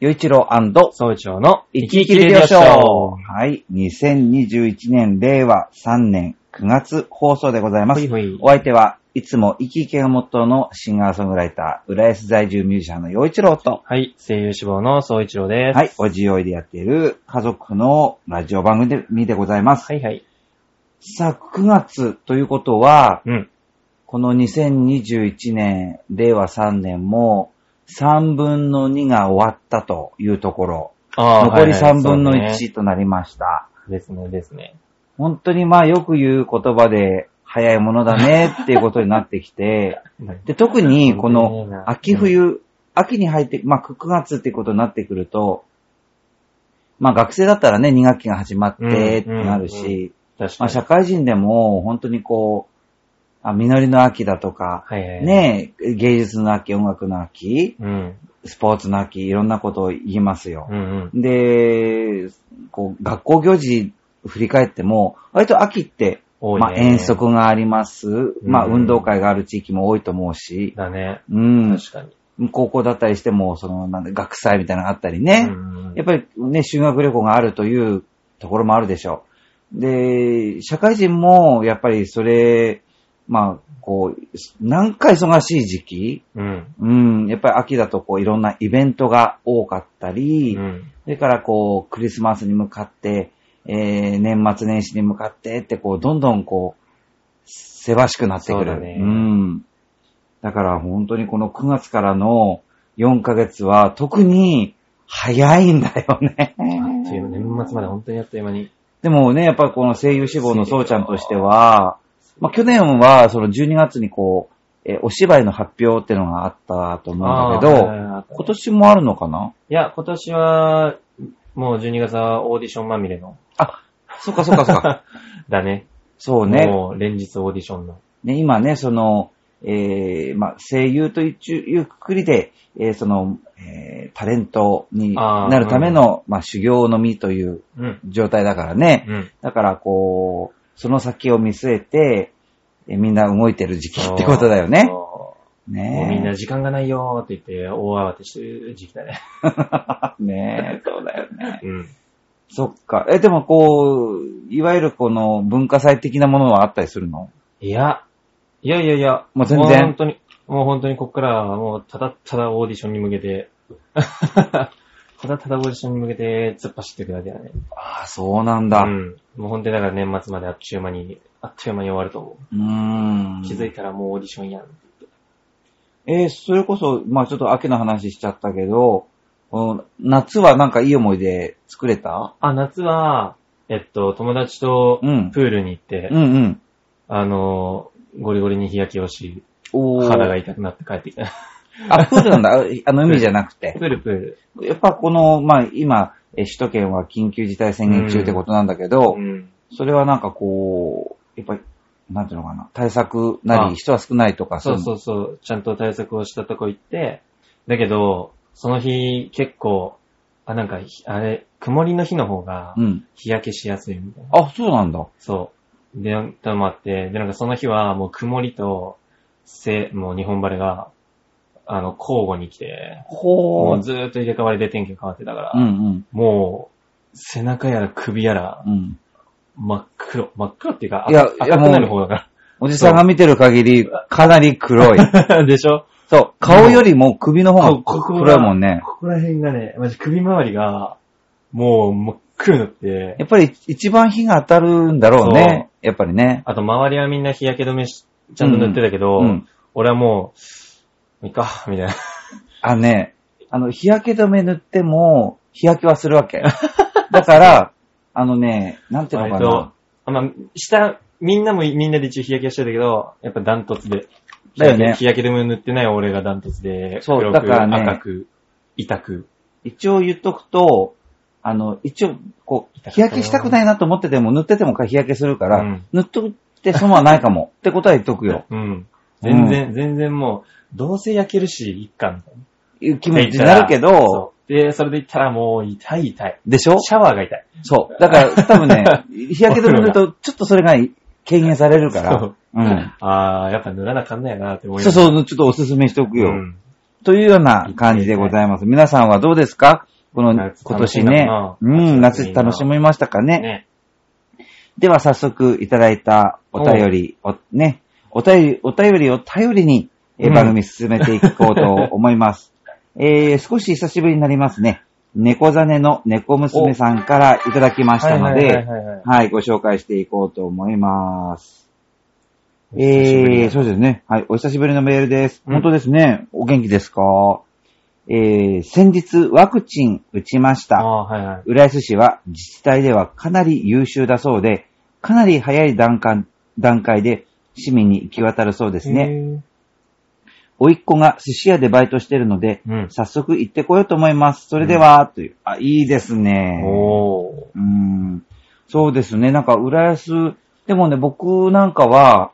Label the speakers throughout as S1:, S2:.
S1: 洋一郎
S2: 総一郎の
S1: 生き生きレディオショー。はい。2021年令和3年9月放送でございます。
S2: ほいほい
S1: お相手はいつも生き生きがモットーのシンガーソングライター、浦安在住ミュージシャンの洋一郎と、
S2: はい、声優志望の総一郎です。
S1: はい、おじおいでやっている家族のラジオ番組でございます。
S2: はいはい。
S1: さあ、9月ということは、
S2: うん。
S1: この2021年、令和3年も3分の2が終わったというところ、
S2: あ
S1: 残り3分の
S2: そうね
S1: 1となりました。
S2: ですね、ですね。
S1: 本当にまあよく言う言葉で早いものだね っていうことになってきて、で特にこの秋冬、秋に入って、まあ9月っていうことになってくると、まあ学生だったらね、2学期が始まってってなる
S2: うん
S1: し。まあ社会人でも本当にこう、あ実りの秋だとか、
S2: はいはいはい。。
S1: ねえ、芸術の秋、音楽の秋、
S2: うん。
S1: スポーツの秋、いろんなことを言いますよ
S2: う。んうん。
S1: で、こう、学校行事振り返っても、割と秋って。まあ遠足があります。まあ
S2: うん
S1: 運動会がある地域も多いと思うし、
S2: だね。
S1: うん。
S2: 確かに。
S1: 高校だったりしても、その、なんだ、学祭みたいなのがあったりね。
S2: うん
S1: やっぱりね、修学旅行があるというところもあるでしょう。で、社会人も、やっぱりそれ、まあ、こう、なんか忙しい時期、
S2: うん。
S1: うん、やっぱり秋だとこういろんなイベントが多かったり、
S2: うん。
S1: それからこう、クリスマスに向かって、えー、年末年始に向かってって、こう、どんどんこう、せわしくなってくる。
S2: そうだね
S1: ん。だから本当にこの9月からの4ヶ月は特に早いんだよね。
S2: あっという間年末まで本当にあっという間に。
S1: でもね、やっぱりこの声優志望のそうちゃんとしては、まあ去年はその12月にこう、えーお芝居の発表っていうのがあったと思うんだけど、今年もあるのかな？い
S2: や、今年は、もう12月はオーディションまみれの。
S1: あ、そっかそっかそっか。
S2: だね。
S1: そうね。
S2: もう連日オーディションの。
S1: ね、今ね、その、えー、まあ、声優というくくりで、えー、その、えー、タレントになるための、まあ、修行のみという
S2: うん。
S1: 状態だからね。
S2: うん。
S1: だから、こう、その先を見据えて、えーみんな動いてる時期ってことだよね。ね
S2: もうみんな時間がないよーって言って大慌てしてる時期だね。
S1: ねそうだよね。
S2: うん。
S1: そっか。え、でもこう、いわゆるこの文化祭的なものはあったりするの？
S2: いや、いやいやいや、
S1: もう全然？
S2: 本当に、もう本当にこっからはもうただただオーディションに向けて、ただただオーディションに向けて突っ走っていくだけだね。
S1: ああ、そうなんだ。
S2: う。
S1: うん
S2: もう本当にだから年末まであっちゅう間に、あっという間に終わると思う。
S1: ーん。
S2: 気づいたらもうオーディションやん。
S1: えーそれこそ、まあちょっと秋の話しちゃったけど、うん夏はなんかいい思い出作れた？
S2: あ、夏は、えっと、友達と
S1: うん
S2: プールに行って、
S1: うんうん。
S2: あの、ゴリゴリに日焼けをし、
S1: おー
S2: 肌が痛くなって帰ってきた。
S1: あ、プールなんだ。あの海じゃなくて
S2: プ。ールプール。
S1: やっぱこの、まあ今、え首都圏は緊急事態宣言中ってことなんだけど、
S2: うん。
S1: それはなんかこう、やっぱり、なんていうのかな、対策な
S2: あ
S1: り、人は少ないとか、
S2: そう
S1: う
S2: そうそう、ちゃんと対策をしたとこ行って、だけど、その日結構、あ、なんか、ひあれ、曇りの日の方が。日焼けしやすいみたいな。
S1: あ、そうなんだ。
S2: そう。で、ともあって、で、なんかその日はもう曇りと、せ、もう日本晴れが、あの、交互に来て、
S1: ほー。
S2: もうずーっと入れ替わりで天気が変わってたから、
S1: うんうん。
S2: もう、背中やら首やら、
S1: うん。
S2: 真っ黒、真っ黒っていうか、
S1: いや
S2: 赤
S1: いや
S2: 赤くなる方だか
S1: おじさんが見てる限り、かなり黒い。
S2: ら。でしょ？
S1: そう、顔よりも首の方が黒いもんね。
S2: ここら辺がね、マジ首周りが、もう真っ黒になって
S1: や、っぱり一番火が当たるんだろうね。やっぱりね。
S2: あと周りはみんな日焼け止めしちゃんと塗ってたけど、
S1: うんうん
S2: 俺はもう、いいか、みたいな。
S1: あのね、あの、日焼け止め塗っても、日焼けはするわけ。だから、あのね、なんていうのか
S2: 割と
S1: な。
S2: あまあ、下、みんなもみんなで一応日焼けしてたけど、やっぱダントツで。
S1: だよね
S2: 日焼け止め塗ってない俺がダントツで、
S1: そう
S2: 黒く
S1: だからね
S2: 赤く、痛く。
S1: 一応言っとくと、あの、一応、こう、日焼けしたくないなと思ってても、塗ってても日焼けするから、
S2: うん
S1: 塗っとって損はないかも。ってことは言っとくよ。
S2: うん。全然、全然もう、どうせ焼けるし、いっか、みたいな。
S1: いう気持ちになるけど、
S2: そうで、それで言ったらもう痛い痛い。
S1: でしょ？
S2: シャワーが痛い。
S1: そう。だから、多分ね、日焼け止め塗ると、ちょっとそれが軽減されるから
S2: そう。
S1: うん。
S2: あー、やっぱ塗らなあかんないなって思い
S1: そうそう、ちょっとおすすめしておくよ。
S2: うん。
S1: というような感じでございます。皆さんはどうですか？この、
S2: 夏
S1: 今年ね
S2: 楽し。
S1: うんん、夏楽しみましたかね？
S2: ね。
S1: では早速いただいたお便り、おね、お便り、お便りを頼りに、え番組進めていこうと思います。えー、少し久しぶりになりますね。猫ザネの猫娘さんからいただきましたので、
S2: はい
S1: ご紹介していこうと思います。えー、そうですね。はい、お久しぶりのメールです。
S2: うん
S1: 本当ですね。お元気ですか？えー、先日ワクチン打ちました。
S2: はいはい。
S1: 浦安市は自治体ではかなり優秀だそうで、かなり早い段階段階で市民に行き渡るそうですね。
S2: ね。
S1: 甥っ子が寿司屋でバイトしてるので、
S2: うん。
S1: 早速行ってこようと思います。それでは、という。あ、いいですね。
S2: おー。
S1: うーん。そうですね。なんか、浦安、でもね、僕なんかは、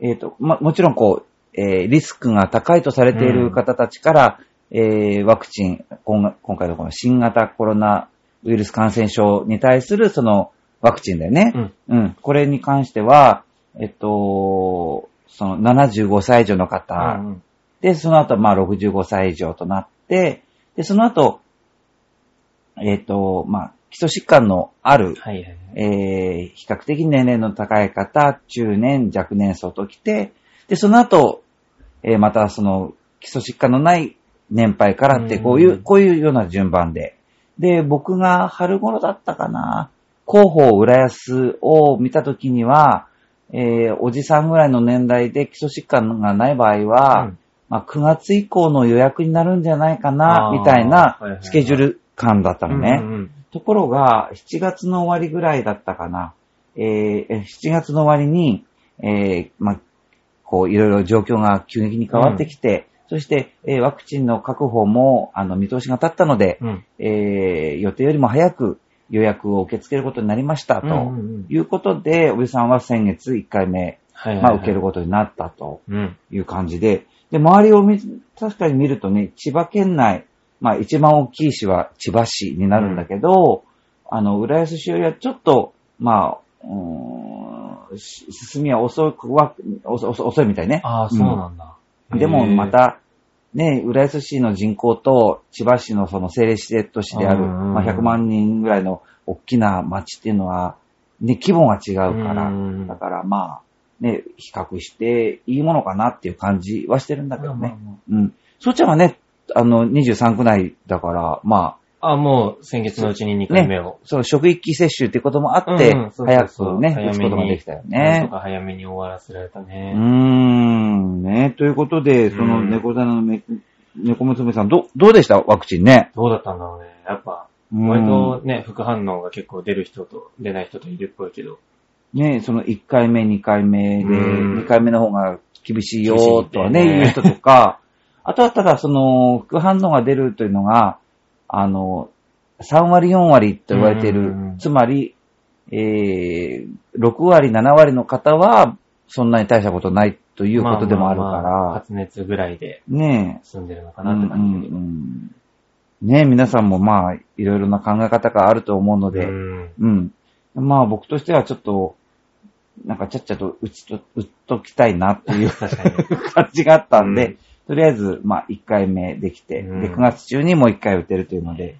S1: えっ、と、ま、もちろんこう、えーリスクが高いとされている方たちから、えーワクチン、今今回のこの新型コロナウイルス感染症に対するそのワクチンだよね。
S2: うん。
S1: うん。これに関しては、えっと、その75歳以上の方、
S2: うん
S1: で、その後、まあ、65歳以上となって、で、その後、えっ、と、まあ、基礎疾患のある、
S2: はいはいはい。
S1: えー、比較的年齢の高い方、中年、若年層と来て、で、その後、えーまたその、基礎疾患のない年配からって、こういうう、
S2: ん
S1: こういうような順番で。で、僕が春頃だったかな、広報浦安を見たときには、えーおじさんぐらいの年代で基礎疾患がない場合は、
S2: うん
S1: まあ、9月以降の予約になるんじゃないかなみたいなスケジュール感だったのね。
S2: うんうん
S1: ところが、7月の終わりぐらいだったかな。えーえ7月の終わりに、えーまあ、こう、いろいろ状況が急激に変わってきて、そして、えーワクチンの確保も、あの、見通しが立ったので、
S2: うん。
S1: えー予定よりも早く予約を受け付けることになりました、と
S2: うんうんうん
S1: いうことで、おじさんは先月1回目、
S2: はいはいはい。
S1: まあ、受けることになったと。
S2: うん。
S1: いう感じで、で、周りを見、確かに見るとね、千葉県内、まあ一番大きい市は千葉市になるんだけど、あの、浦安市よりはちょっと、まあ、うーんし進みは遅くは、遅いみたいね。
S2: ああ、そうなんだ。
S1: でも
S2: へー
S1: ま、た、ね、浦安市の人口と千葉市のその政令指定都市である、
S2: うんうんうん。
S1: まあ、100万人ぐらいの大きな町っていうのは、ね、規模が違うから、
S2: うん。
S1: だからまあ、ね、比較していいものかなっていう感じはしてるんだけどね。うん。そっちはね、あの、23区内だから、ま
S2: あ、もう先月のうちに2
S1: あ、ね
S2: 回目を。、
S1: その職域接種っていうこともあって、
S2: うんうんそうそう
S1: 早
S2: そう
S1: くね、
S2: 早めに
S1: 打つことができたよね
S2: と。か早めに終わらせられた
S1: うー
S2: ね。
S1: ん、ね、ということで、その
S2: うん
S1: 猫座のめ猫娘さん、ど、どうでした？ワクチンね。
S2: どうだったんだろうね。やっぱ、
S1: うん
S2: 割とね、副反応が結構出る人と出ない人といるっぽいけど。
S1: ね、その1回目、2回目で、
S2: うん。
S1: 2回目の方が厳しいよとはね、
S2: ね。
S1: 言う人とか、あとはただその副反応が出るというのが、あの、3割、4割と言われている。
S2: うん、
S1: つまり、えー、6割、7割の方は、そんなに大したことないということでもあるから、
S2: まあまあまあ発熱ぐらいで
S1: ね。
S2: 済んでるのか
S1: え、
S2: なって感じだけど。
S1: うんうんうん。ねえ、皆さんもまあ、いろいろな考え方があると思うので、
S2: うん。
S1: うん。まあ僕としてはちょっと、なんかちゃっちゃと打ちと、打っときたいなっていう。感じがあったんで、
S2: うん
S1: とりあえず、まあ1回目できて、
S2: うん
S1: で、9月中にもう1回打てるというので、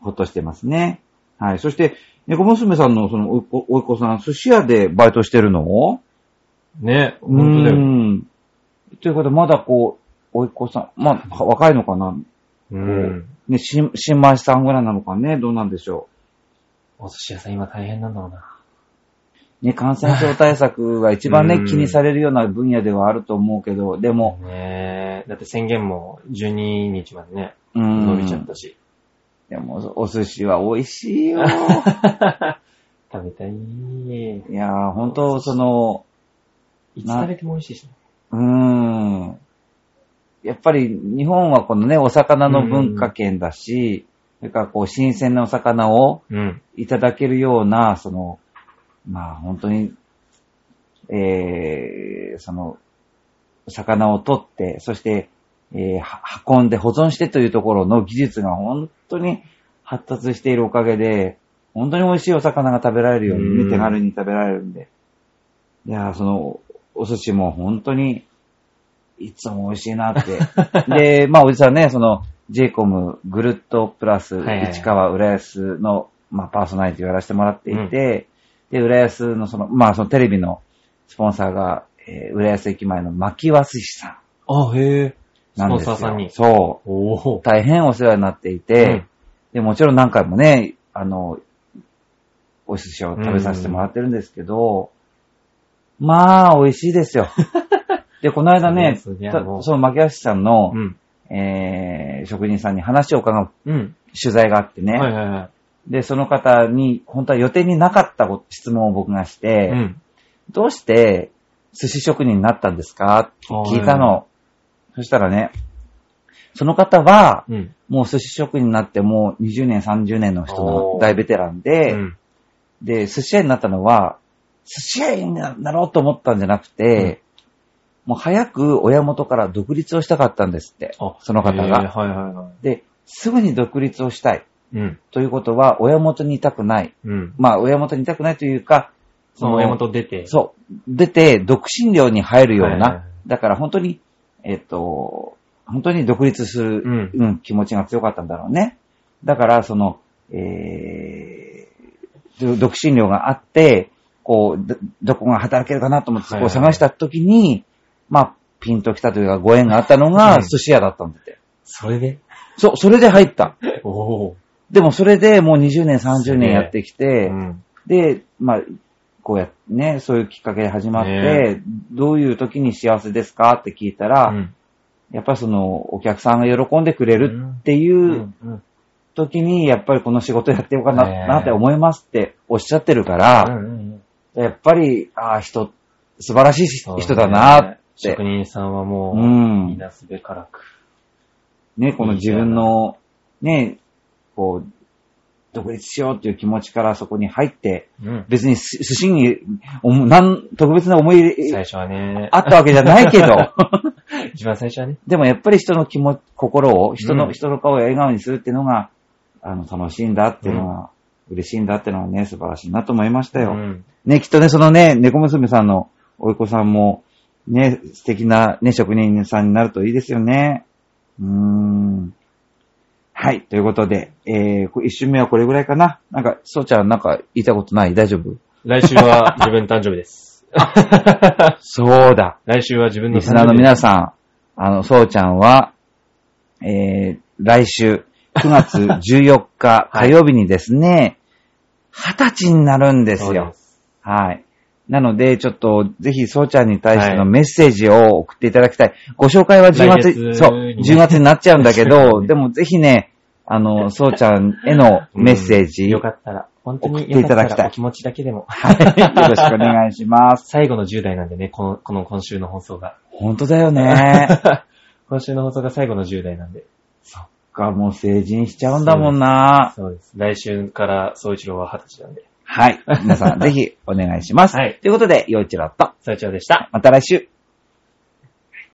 S1: ほっとしてますね。はい。そして、猫娘さんのそのおいっ子、おいっ子さん、寿司屋でバイトしてるの？
S2: ね、本当だ
S1: う
S2: よ。
S1: ん。ということで、まだこう、おいっ子さん、まあ、若いのかな？
S2: うん。
S1: ね、新、新米さんぐらいなのかね？どうなんでしょ
S2: お寿司屋さん今大変なんだろうな。
S1: う。ね、感染症対策が一番ね、
S2: うん
S1: 気にされるような分野ではあると思うけど、でも、
S2: ねだって宣言も12日までね、
S1: うん。
S2: 伸びちゃったし。
S1: でも、お寿司は美味しいよ。
S2: 食べたい。
S1: いやー、ほんと、その、
S2: いつ食べても美味しいしね。
S1: うーん。やっぱり日本はこのね、お魚の文化圏だし、それからこう、新鮮なお魚を
S2: うん。
S1: いただけるような、その、まあ本当に、えー、その、魚を取って、そして、えーは運んで保存してというところの技術が本当に発達しているおかげで、本当に美味しいお魚が食べられるように手軽に食べられるんで。いやー、その、お寿司も本当にいつも美味しいなって。で、まあ、おじさんね、その、j イコムぐるっとプラス、市川浦安の、まあ、パーソナリティをやらせてもらっていて、で、浦安のその、まあ、そのテレビのスポンサーが、えー浦安駅前の牧和寿司さ
S2: あ、へえ。
S1: ん
S2: スポン。サーさんに。
S1: そう。
S2: おお。
S1: 大変お世話になっていて、
S2: うん
S1: で、もちろん何回もね、あの、お寿司を食べさせてもらってるんですけど、まあ、美味しいですよ。で、この間ね、
S2: そ
S1: の牧橋さんの、
S2: うん。
S1: えー職人さんに話を伺う
S2: うん。
S1: 取材があってね、
S2: はいはいはい。
S1: で、その方に、本当は予定になかったご質問を僕がして、
S2: うん。
S1: どうして寿司職人になったんですか？って聞いたの。そしたらね、その方は、
S2: うん。
S1: もう寿司職人になってもう20年、30年の人の大ベテランで、
S2: うん。
S1: で、寿司屋になったのは、寿司屋になろうと思ったんじゃなくて、もう早く親元から独立をしたかったんですって。
S2: あ、
S1: その方が
S2: はいはいは
S1: で、すぐに独立をしたい。
S2: い。うん。
S1: ということは、親元にいたくない。
S2: うん。
S1: まあ、親元にいたくないというか、
S2: その親元出て。
S1: そう。出て、独身寮に入るような、
S2: はいはいはい
S1: だから本当に、えっと、本当に独立する、
S2: うん
S1: うん気持ちが強かったんだろうね。だから、その、えー、独身寮があって、こう、ど、どこが働けるかなと思って、そこを探した時に、まあ、ピンときたというか、ご縁があったのが、
S2: うん
S1: 寿司屋だったんだって。
S2: それで？
S1: そう、それで入った。
S2: おお。
S1: でも、それでもう20年、30年やってきて、
S2: うん。
S1: で、まあ、こうやってね、そういうきっかけで始まって、
S2: ね。
S1: どういう時に幸せですかって聞いたら、
S2: うん。
S1: やっぱりその、お客さんが喜んでくれるっていう時に、やっぱりこの仕事やってようかな,、って思いますっておっしゃってるから、やっぱり、ああ、人、素晴らしい人だなって。
S2: 職人さんはも
S1: う
S2: う、
S1: ん。
S2: みなすべからく。
S1: ね、この自分の、ね、こう、独立しようっていう気持ちからそこに入って、
S2: うん。
S1: 別にす寿司に、なん特別な思い入れ
S2: 最初はね。
S1: あったわけじゃないけど、
S2: 一番最初はね。
S1: でもやっぱり人の気持ち、心を、人の、
S2: うん
S1: 人の顔を笑顔にするっていうのが、あの、楽しいんだっていうのが、嬉しいんだっていうのはね、素晴らしいなと思いましたよ。
S2: うん
S1: ね、きっとね、そのね、猫娘さんのおい子さんも、ね、素敵なね、職人さんになるといいですよね。うーん。はい、ということで、えー、こ一瞬目はこれぐらいかな？なんか、そうちゃんなんか言いたことない？大丈夫？
S2: 来週は自分誕生日です。
S1: そうだ。
S2: 来週は自分の
S1: リスナーの皆
S2: さ
S1: さん、あの、そうちゃんは、えー、来週、9月 14日
S2: はい
S1: 火曜日にですね、20歳になるんですよ。
S2: す。
S1: はい。なので、ちょっと、ぜひ、そうちゃんに対して
S2: はい
S1: のメッセージを送っていただきたい。ご紹介は10
S2: 来
S1: 月、
S2: 月
S1: そう、
S2: にね
S1: 10月になっちゃうんだけど、
S2: ね
S1: でもぜひね、あの、そうちゃんへのメッセージ、
S2: よかったら、本当に
S1: 送っていただきたい
S2: よかったらお気持ちだけでも。
S1: はい、よろしくお願いします。
S2: 最後の10代なんでね、この、この今週の放送が。
S1: 本当だよね。
S2: 今週の放送が最後の10代なんで。
S1: か、もう成人しちゃうんだもんな。
S2: そうです。来週から総一郎は20歳なんで。
S1: はい。皆さん、ぜひお願いします。
S2: はい
S1: ということで、陽一郎と、
S2: 総一郎でした。
S1: また来週。